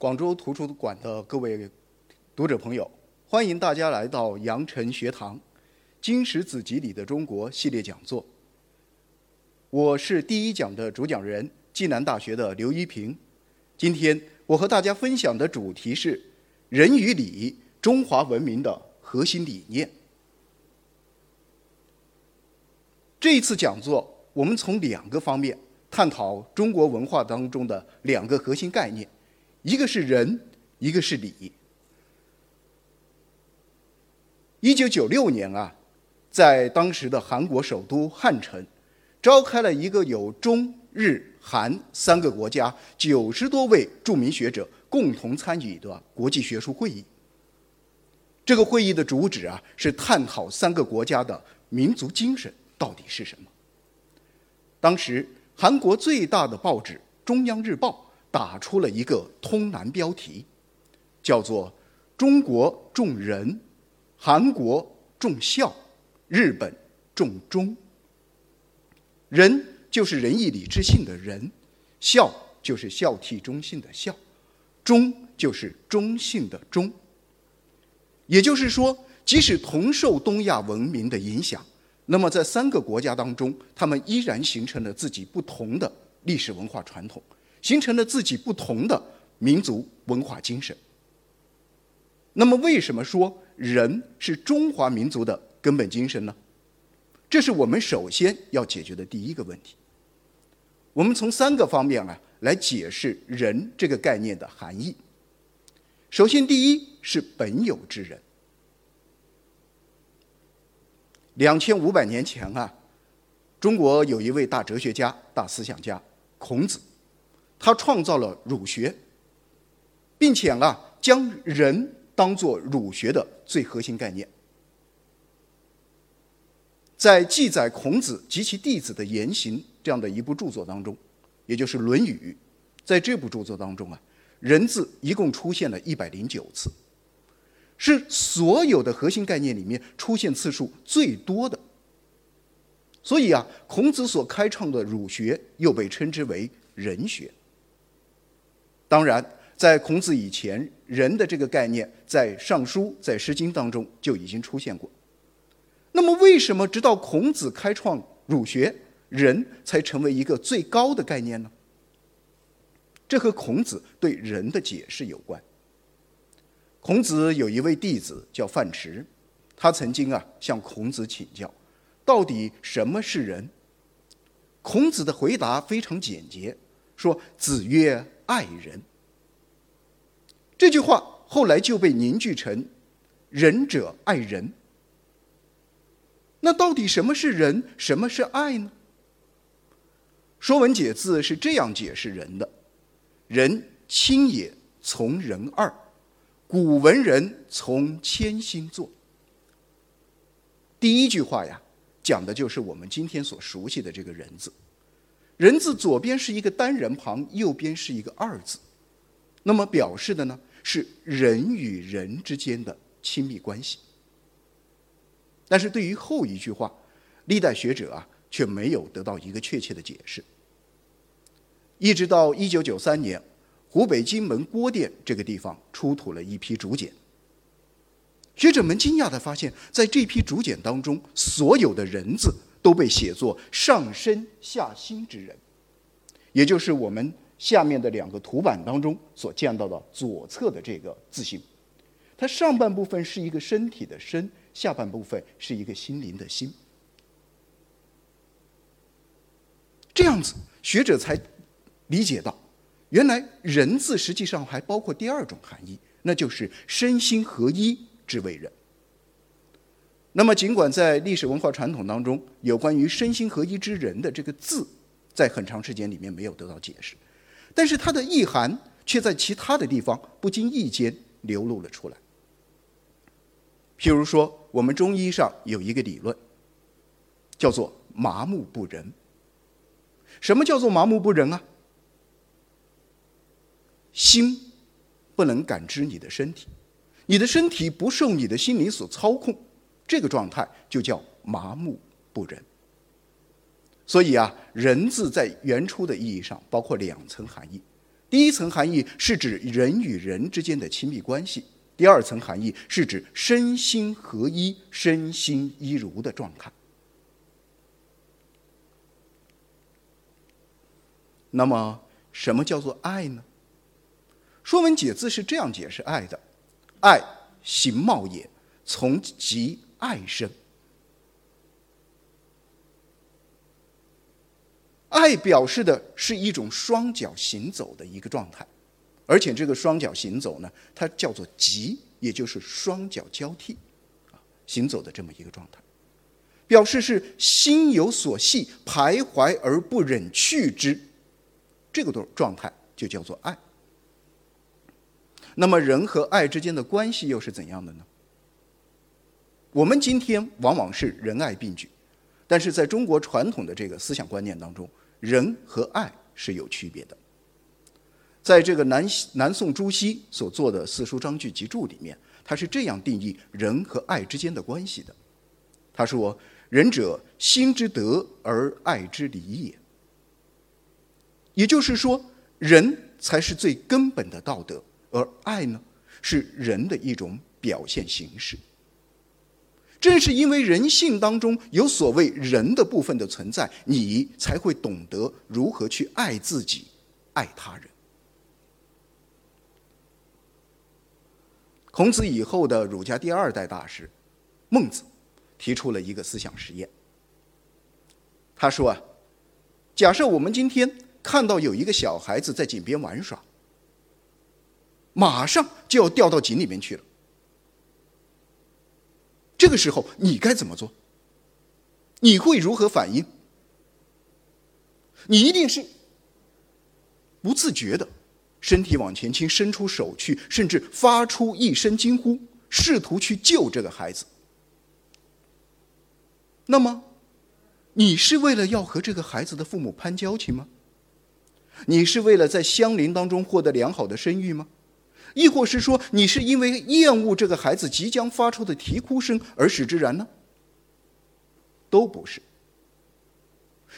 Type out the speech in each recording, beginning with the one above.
广州图书馆的各位读者朋友，欢迎大家来到羊城学堂《经史子集里的中国》系列讲座。我是第一讲的主讲人，暨南大学的刘一平。今天我和大家分享的主题是“人与礼：中华文明的核心理念”。这一次讲座，我们从两个方面探讨中国文化当中的两个核心概念。一个是仁，一个是礼。一九九六年啊，在当时的韩国首都汉城，召开了一个有中日韩三个国家九十多位著名学者共同参与的国际学术会议。这个会议的主旨啊，是探讨三个国家的民族精神到底是什么。当时韩国最大的报纸《中央日报》。打出了一个通南标题，叫做“中国重仁，韩国重孝，日本重忠”。仁就是仁义礼智信的仁，孝就是孝悌忠信的孝，忠就是忠信的忠。也就是说，即使同受东亚文明的影响，那么在三个国家当中，他们依然形成了自己不同的历史文化传统。形成了自己不同的民族文化精神。那么，为什么说人是中华民族的根本精神呢？这是我们首先要解决的第一个问题。我们从三个方面啊来解释“人”这个概念的含义。首先，第一是本有之人。两千五百年前啊，中国有一位大哲学家、大思想家孔子。他创造了儒学，并且啊，将人当做儒学的最核心概念。在记载孔子及其弟子的言行这样的一部著作当中，也就是《论语》，在这部著作当中啊，人字一共出现了一百零九次，是所有的核心概念里面出现次数最多的。所以啊，孔子所开创的儒学又被称之为人学。当然，在孔子以前，人的这个概念在《尚书》在《诗经》当中就已经出现过。那么，为什么直到孔子开创儒学，人才成为一个最高的概念呢？这和孔子对人的解释有关。孔子有一位弟子叫范迟，他曾经啊向孔子请教，到底什么是人？孔子的回答非常简洁，说：“子曰。”爱人这句话后来就被凝聚成“仁者爱人”。那到底什么是仁，什么是爱呢？《说文解字》是这样解释人的：“人亲也，从仁二。古文人从谦心作。”第一句话呀，讲的就是我们今天所熟悉的这个人字。人字左边是一个单人旁，右边是一个二字，那么表示的呢是人与人之间的亲密关系。但是对于后一句话，历代学者啊却没有得到一个确切的解释。一直到一九九三年，湖北荆门郭店这个地方出土了一批竹简，学者们惊讶地发现，在这批竹简当中，所有的人字。都被写作上身下心之人，也就是我们下面的两个图版当中所见到的左侧的这个字形，它上半部分是一个身体的身，下半部分是一个心灵的心。这样子，学者才理解到，原来人字实际上还包括第二种含义，那就是身心合一之为人。那么，尽管在历史文化传统当中，有关于身心合一之人的这个字，在很长时间里面没有得到解释，但是它的意涵却在其他的地方不经意间流露了出来。譬如说，我们中医上有一个理论，叫做“麻木不仁”。什么叫做麻木不仁啊？心不能感知你的身体，你的身体不受你的心灵所操控。这个状态就叫麻木不仁。所以啊，仁字在原初的意义上包括两层含义。第一层含义是指人与人之间的亲密关系，第二层含义是指身心合一、身心一如的状态。那么，什么叫做爱呢？《说文解字》是这样解释爱的：“爱，形貌也，从即爱生。”爱表示的是一种双脚行走的一个状态，而且这个双脚行走呢，它叫做“疾”，也就是双脚交替，啊，行走的这么一个状态，表示是心有所系，徘徊而不忍去之，这个状状态就叫做爱。那么人和爱之间的关系又是怎样的呢？我们今天往往是仁爱并举，但是在中国传统的这个思想观念当中，仁和爱是有区别的。在这个南南宋朱熹所做的《四书章句集注》里面，他是这样定义仁和爱之间的关系的。他说：“仁者，心之德而爱之理也。”也就是说，仁才是最根本的道德。而爱呢，是人的一种表现形式。正是因为人性当中有所谓人的部分的存在，你才会懂得如何去爱自己、爱他人。孔子以后的儒家第二代大师孟子提出了一个思想实验。他说啊，假设我们今天看到有一个小孩子在井边玩耍。马上就要掉到井里面去了。这个时候你该怎么做？你会如何反应？你一定是不自觉的，身体往前倾，伸出手去，甚至发出一声惊呼，试图去救这个孩子。那么，你是为了要和这个孩子的父母攀交情吗？你是为了在乡邻当中获得良好的声誉吗？亦或是说，你是因为厌恶这个孩子即将发出的啼哭声而使之然呢？都不是。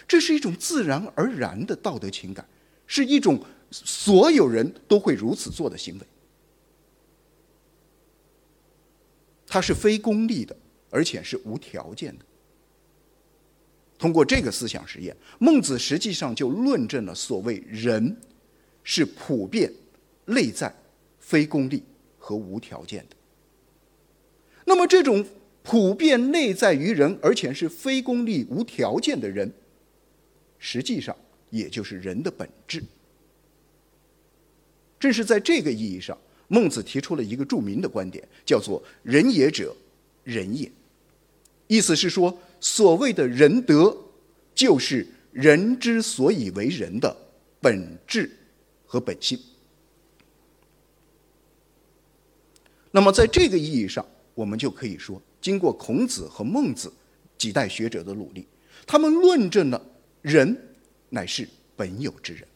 这是一种自然而然的道德情感，是一种所有人都会如此做的行为。它是非功利的，而且是无条件的。通过这个思想实验，孟子实际上就论证了所谓“人”是普遍内在。非功利和无条件的。那么，这种普遍内在于人，而且是非功利、无条件的人，实际上也就是人的本质。正是在这个意义上，孟子提出了一个著名的观点，叫做“仁也者，仁也”。意思是说，所谓的仁德，就是人之所以为人的本质和本性。那么，在这个意义上，我们就可以说，经过孔子和孟子几代学者的努力，他们论证了人乃是本有之人。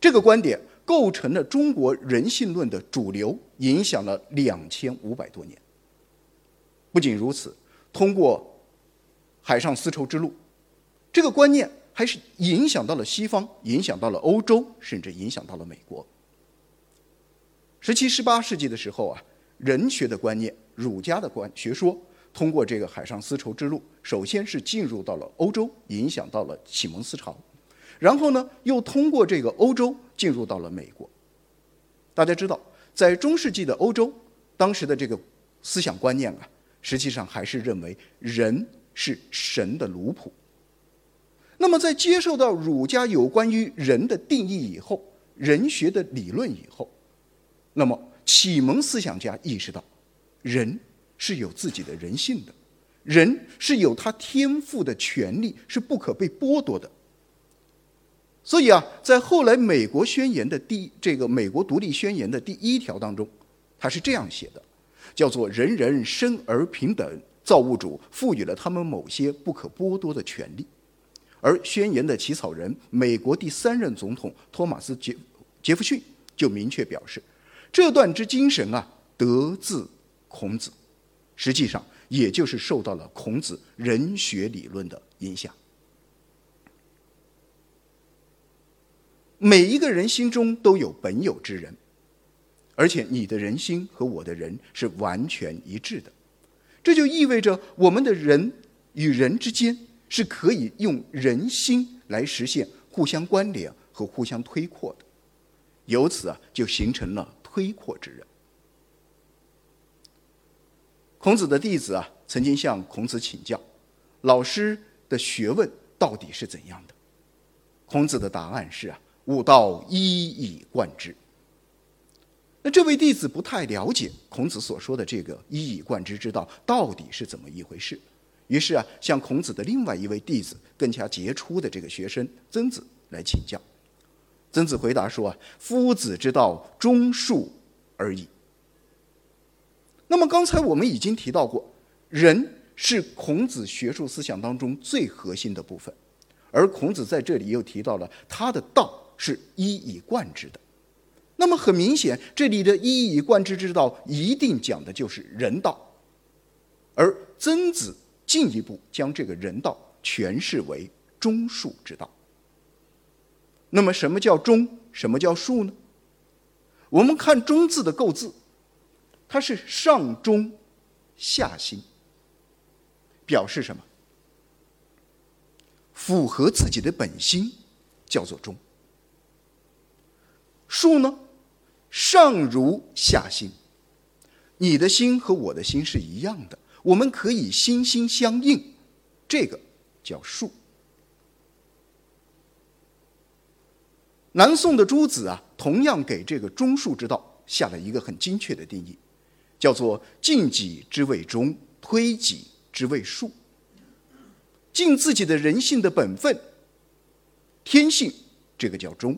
这个观点构成了中国人性论的主流，影响了两千五百多年。不仅如此，通过海上丝绸之路，这个观念还是影响到了西方，影响到了欧洲，甚至影响到了美国。十七、十八世纪的时候啊，人学的观念、儒家的观学说，通过这个海上丝绸之路，首先是进入到了欧洲，影响到了启蒙思潮，然后呢，又通过这个欧洲进入到了美国。大家知道，在中世纪的欧洲，当时的这个思想观念啊，实际上还是认为人是神的奴仆。那么，在接受到儒家有关于人的定义以后，人学的理论以后。那么，启蒙思想家意识到，人是有自己的人性的，人是有他天赋的权利，是不可被剥夺的。所以啊，在后来美国宣言的第这个美国独立宣言的第一条当中，他是这样写的，叫做“人人生而平等，造物主赋予了他们某些不可剥夺的权利”。而宣言的起草人，美国第三任总统托马斯杰杰弗逊就明确表示。这段之精神啊，得自孔子，实际上也就是受到了孔子人学理论的影响。每一个人心中都有本有之人，而且你的人心和我的人是完全一致的。这就意味着我们的人与人之间是可以用人心来实现互相关联和互相推扩的，由此啊，就形成了推阔之人。孔子的弟子啊，曾经向孔子请教，老师的学问到底是怎样的？孔子的答案是啊，吾道一以贯之。那这位弟子不太了解孔子所说的这个一以贯之之道到底是怎么一回事，于是啊，向孔子的另外一位弟子更加杰出的这个学生曾子来请教。曾子回答说，夫子之道，忠恕而已。那么刚才我们已经提到过，仁是孔子学术思想当中最核心的部分，而孔子在这里又提到了他的道是一以贯之的。那么很明显，这里的一以贯之之道一定讲的就是人道，而曾子进一步将这个人道诠释为忠恕之道。那么什么叫中？什么叫恕呢？我们看“中”字的构字。它是上中下心，表示什么？符合自己的本心，叫做忠。恕呢，上如下心，你的心和我的心是一样的，我们可以心心相印，这个叫恕。南宋的朱子啊，同样给这个忠恕之道下了一个很精确的定义。叫做尽己之谓忠，推己之谓恕。尽自己的人性的本分、天性，这个叫忠；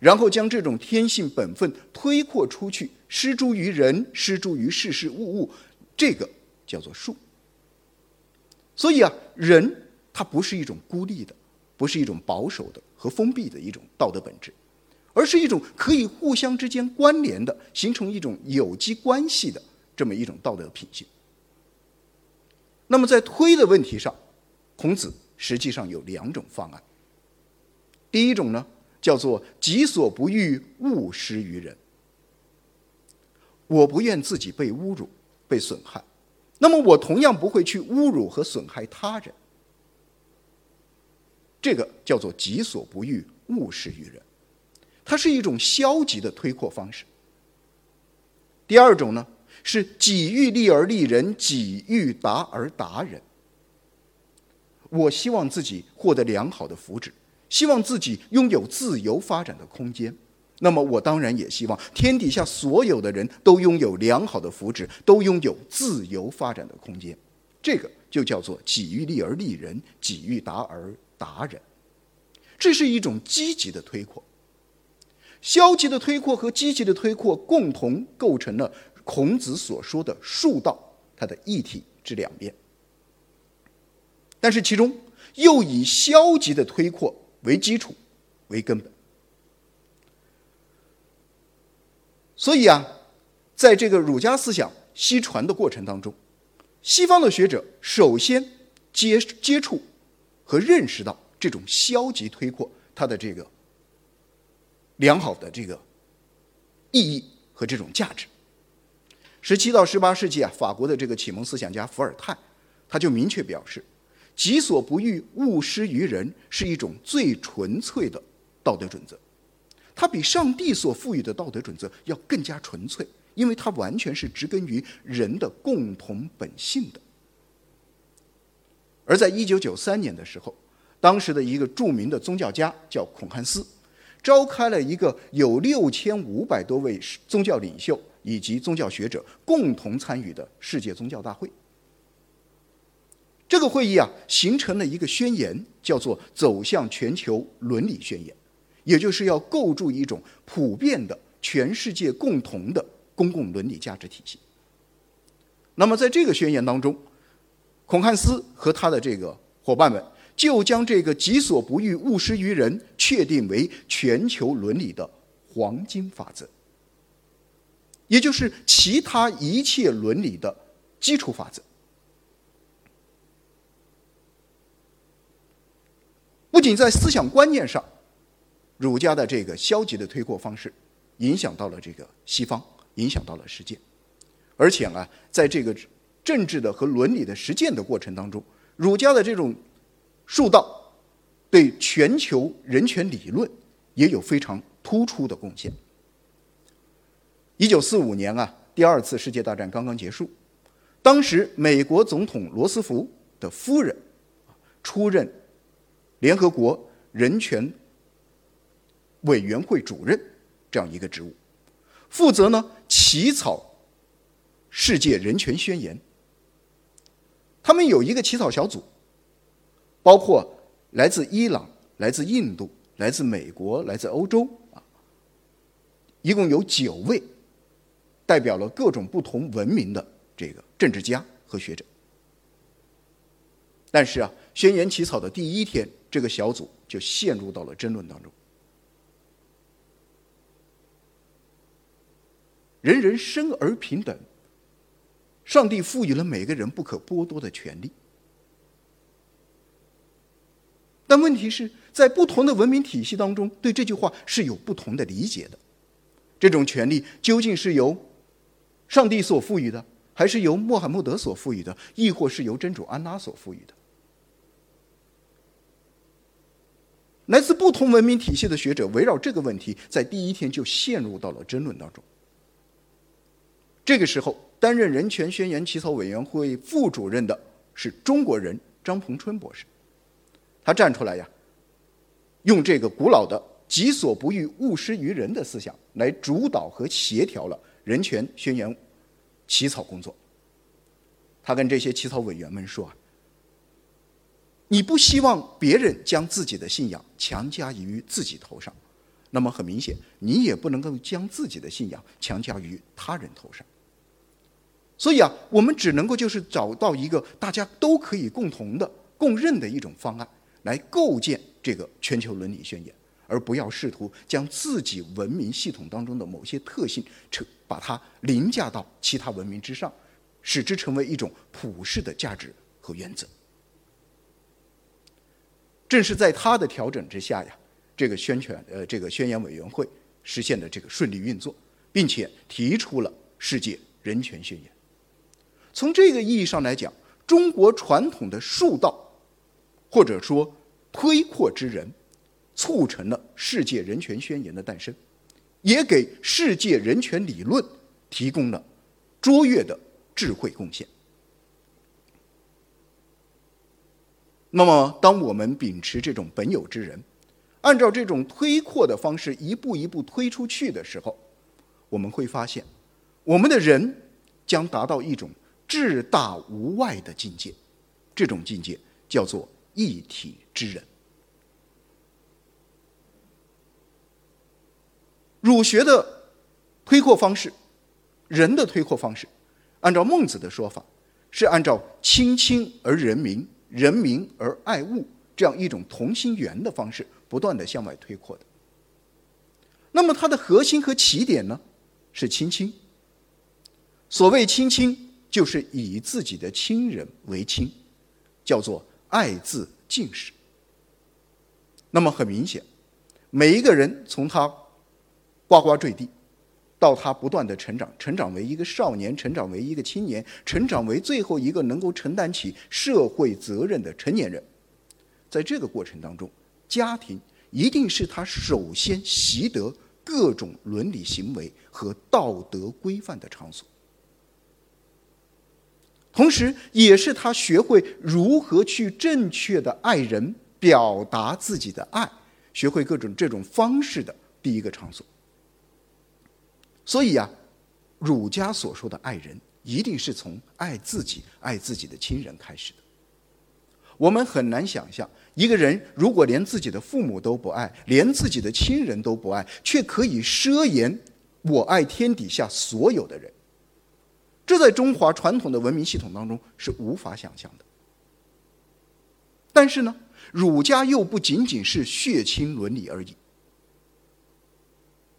然后将这种天性本分推扩出去，施诸于人，施诸于事事物物，这个叫做恕。所以啊，人他不是一种孤立的，不是一种保守的和封闭的一种道德本质。而是一种可以互相之间关联的，形成一种有机关系的这么一种道德品性。那么在推的问题上，孔子实际上有两种方案。第一种呢，叫做己所不欲，勿施于人。我不愿自己被侮辱、被损害，那么我同样不会去侮辱和损害他人。这个叫做己所不欲，勿施于人。它是一种消极的推扩方式。第二种呢，是己欲立而立人，己欲达而达人。我希望自己获得良好的福祉，希望自己拥有自由发展的空间。那么，我当然也希望天底下所有的人都拥有良好的福祉，都拥有自由发展的空间。这个就叫做己欲立而立人，己欲达而达人。这是一种积极的推扩。消极的推扩和积极的推扩共同构成了孔子所说的术道，它的一体之两面。但是其中又以消极的推扩为基础为根本。所以啊，在这个儒家思想西传的过程当中，西方的学者首先接接触和认识到这种消极推扩它的这个。良好的这个意义和这种价值。十七到十八世纪啊，法国的这个启蒙思想家伏尔泰，他就明确表示：“己所不欲，勿施于人”是一种最纯粹的道德准则。它比上帝所赋予的道德准则要更加纯粹，因为它完全是植根于人的共同本性的。而在一九九三年的时候，当时的一个著名的宗教家叫孔汉斯。召开了一个有六千五百多位宗教领袖以及宗教学者共同参与的世界宗教大会。这个会议啊，形成了一个宣言，叫做“走向全球伦理宣言”，也就是要构筑一种普遍的、全世界共同的公共伦理价值体系。那么，在这个宣言当中，孔汉斯和他的这个伙伴们。就将这个“己所不欲，勿施于人”确定为全球伦理的黄金法则，也就是其他一切伦理的基础法则。不仅在思想观念上，儒家的这个消极的推扩方式，影响到了这个西方，影响到了世界，而且啊，在这个政治的和伦理的实践的过程当中，儒家的这种术道对全球人权理论也有非常突出的贡献。一九四五年啊，第二次世界大战刚刚结束，当时美国总统罗斯福的夫人出任联合国人权。委员会主任这样一个职务，负责呢起草世界人权宣言。他们有一个起草小组，包括来自伊朗、来自印度、来自美国、来自欧洲啊，一共有九位，代表了各种不同文明的这个政治家和学者。但是啊，宣言起草的第一天，这个小组就陷入到了争论当中。人人生而平等，上帝赋予了每个人不可剥夺的权利。但问题是在不同的文明体系当中，对这句话是有不同的理解的。这种权利究竟是由上帝所赋予的，还是由穆罕默德所赋予的，亦或是由真主安拉所赋予的？来自不同文明体系的学者围绕这个问题，在第一天就陷入到了争论当中。这个时候，担任人权宣言起草委员会副主任的是中国人张鹏春博士，他站出来呀，用这个古老的“己所不欲，勿施于人”的思想来主导和协调了人权宣言起草工作。他跟这些起草委员们说：“啊，你不希望别人将自己的信仰强加于自己头上，那么很明显，你也不能够将自己的信仰强加于他人头上。”所以啊，我们只能够就是找到一个大家都可以共同的、共认的一种方案，来构建这个全球伦理宣言，而不要试图将自己文明系统当中的某些特性成把它凌驾到其他文明之上，使之成为一种普世的价值和原则。正是在他的调整之下呀，这个宣传呃这个宣言委员会实现了这个顺利运作，并且提出了世界人权宣言。从这个意义上来讲，中国传统的术道，或者说推扩之人，促成了世界人权宣言的诞生，也给世界人权理论提供了卓越的智慧贡献。那么，当我们秉持这种本有之人，按照这种推扩的方式一步一步推出去的时候，我们会发现，我们的人将达到一种。至大无外的境界，这种境界叫做一体之人。儒学的推扩方式，人的推扩方式，按照孟子的说法，是按照亲亲而人民，人民而爱物这样一种同心圆的方式，不断的向外推扩的。那么它的核心和起点呢，是亲亲。所谓亲亲。就是以自己的亲人为亲，叫做爱字敬始。那么很明显，每一个人从他呱呱坠地，到他不断的成长，成长为一个少年，成长为一个青年，成长为最后一个能够承担起社会责任的成年人，在这个过程当中，家庭一定是他首先习得各种伦理行为和道德规范的场所。同时，也是他学会如何去正确的爱人、表达自己的爱，学会各种这种方式的第一个场所。所以啊，儒家所说的爱人，一定是从爱自己、爱自己的亲人开始的。我们很难想象，一个人如果连自己的父母都不爱，连自己的亲人都不爱，却可以奢言“我爱天底下所有的人”。这在中华传统的文明系统当中是无法想象的。但是呢，儒家又不仅仅是血亲伦理而已，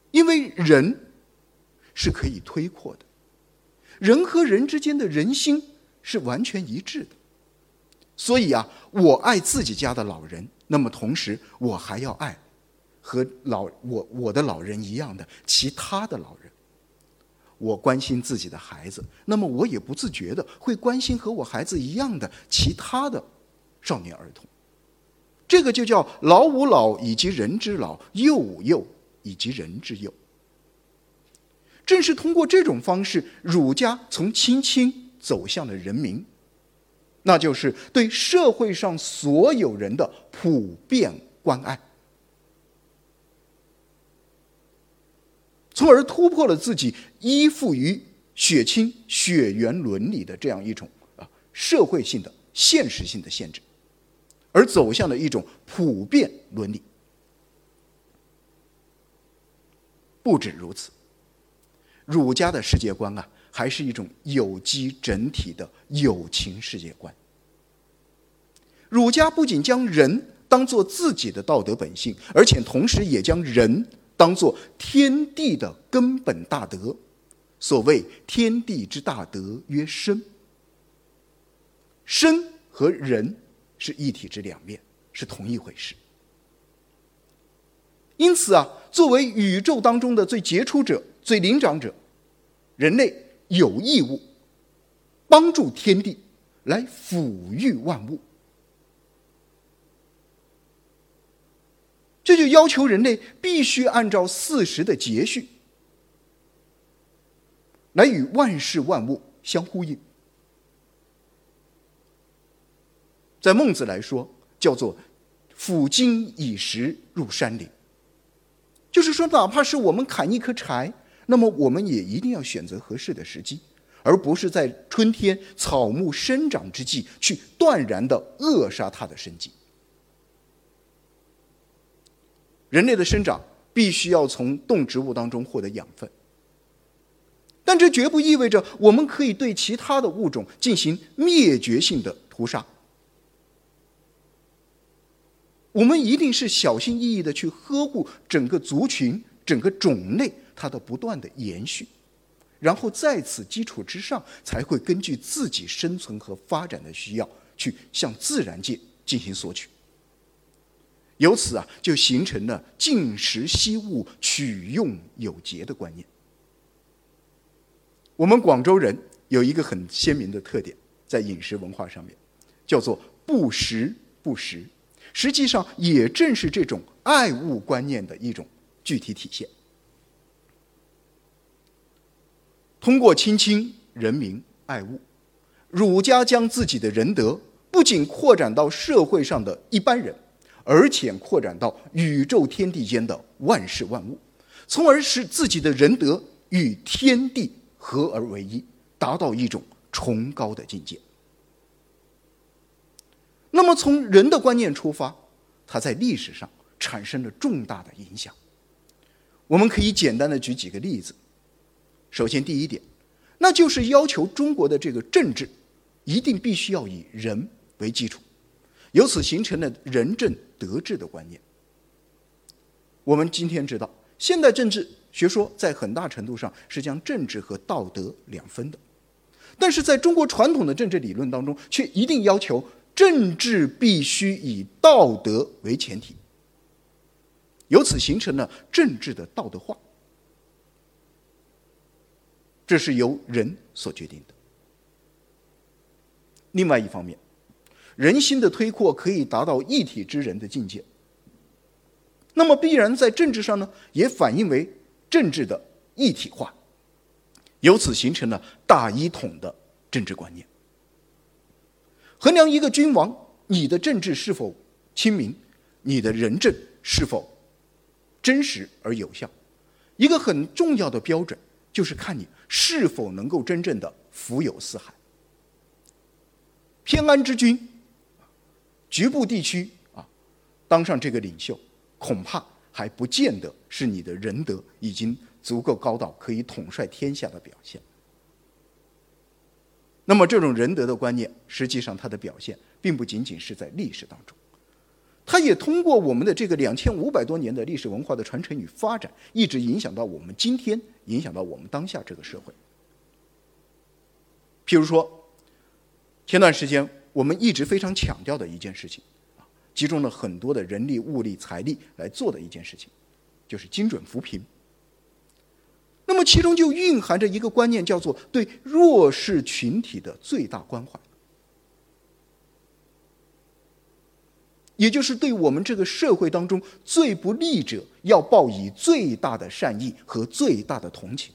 因为人是可以推扩的，人和人之间的人心是完全一致的。所以啊，我爱自己家的老人，那么同时我还要爱和老我我的老人一样的其他的老人。我关心自己的孩子，那么我也不自觉的会关心和我孩子一样的其他的少年儿童。这个就叫老吾老以及人之老，幼吾幼以及人之幼。正是通过这种方式，儒家从亲亲走向了人民，那就是对社会上所有人的普遍关爱。从而突破了自己依附于血亲血缘伦理的这样一种啊社会性的现实性的限制，而走向了一种普遍伦理。不止如此，儒家的世界观啊，还是一种有机整体的友情世界观。儒家不仅将人当做自己的道德本性，而且同时也将人。当做天地的根本大德，所谓天地之大德曰生。生和人是一体之两面，是同一回事。因此啊，作为宇宙当中的最杰出者、最灵长者，人类有义务帮助天地来抚育万物。这就要求人类必须按照四时的节序，来与万事万物相呼应。在孟子来说，叫做“辅今以时入山林”，就是说，哪怕是我们砍一棵柴，那么我们也一定要选择合适的时机，而不是在春天草木生长之际去断然的扼杀它的生机。人类的生长必须要从动植物当中获得养分，但这绝不意味着我们可以对其他的物种进行灭绝性的屠杀。我们一定是小心翼翼的去呵护整个族群、整个种类它的不断的延续，然后在此基础之上，才会根据自己生存和发展的需要，去向自然界进行索取。由此啊，就形成了尽食惜物、取用有节的观念。我们广州人有一个很鲜明的特点，在饮食文化上面，叫做不食不食，实际上也正是这种爱物观念的一种具体体现。通过亲亲人民爱物，儒家将自己的仁德不仅扩展到社会上的一般人。而且扩展到宇宙天地间的万事万物，从而使自己的仁德与天地合而为一，达到一种崇高的境界。那么，从人的观念出发，它在历史上产生了重大的影响。我们可以简单的举几个例子。首先，第一点，那就是要求中国的这个政治一定必须要以人为基础，由此形成了仁政。德治的观念，我们今天知道，现代政治学说在很大程度上是将政治和道德两分的，但是在中国传统的政治理论当中，却一定要求政治必须以道德为前提，由此形成了政治的道德化，这是由人所决定的。另外一方面。人心的推扩可以达到一体之人的境界，那么必然在政治上呢，也反映为政治的一体化，由此形成了大一统的政治观念。衡量一个君王，你的政治是否亲民，你的仁政是否真实而有效，一个很重要的标准就是看你是否能够真正的福有四海，偏安之君。局部地区啊，当上这个领袖，恐怕还不见得是你的仁德已经足够高到可以统帅天下的表现。那么，这种仁德的观念，实际上它的表现，并不仅仅是在历史当中，它也通过我们的这个两千五百多年的历史文化的传承与发展，一直影响到我们今天，影响到我们当下这个社会。譬如说，前段时间。我们一直非常强调的一件事情，啊，集中了很多的人力、物力、财力来做的一件事情，就是精准扶贫。那么其中就蕴含着一个观念，叫做对弱势群体的最大关怀，也就是对我们这个社会当中最不利者，要报以最大的善意和最大的同情。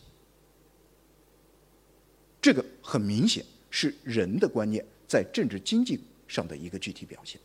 这个很明显是人的观念在政治经济上的一个具体表现。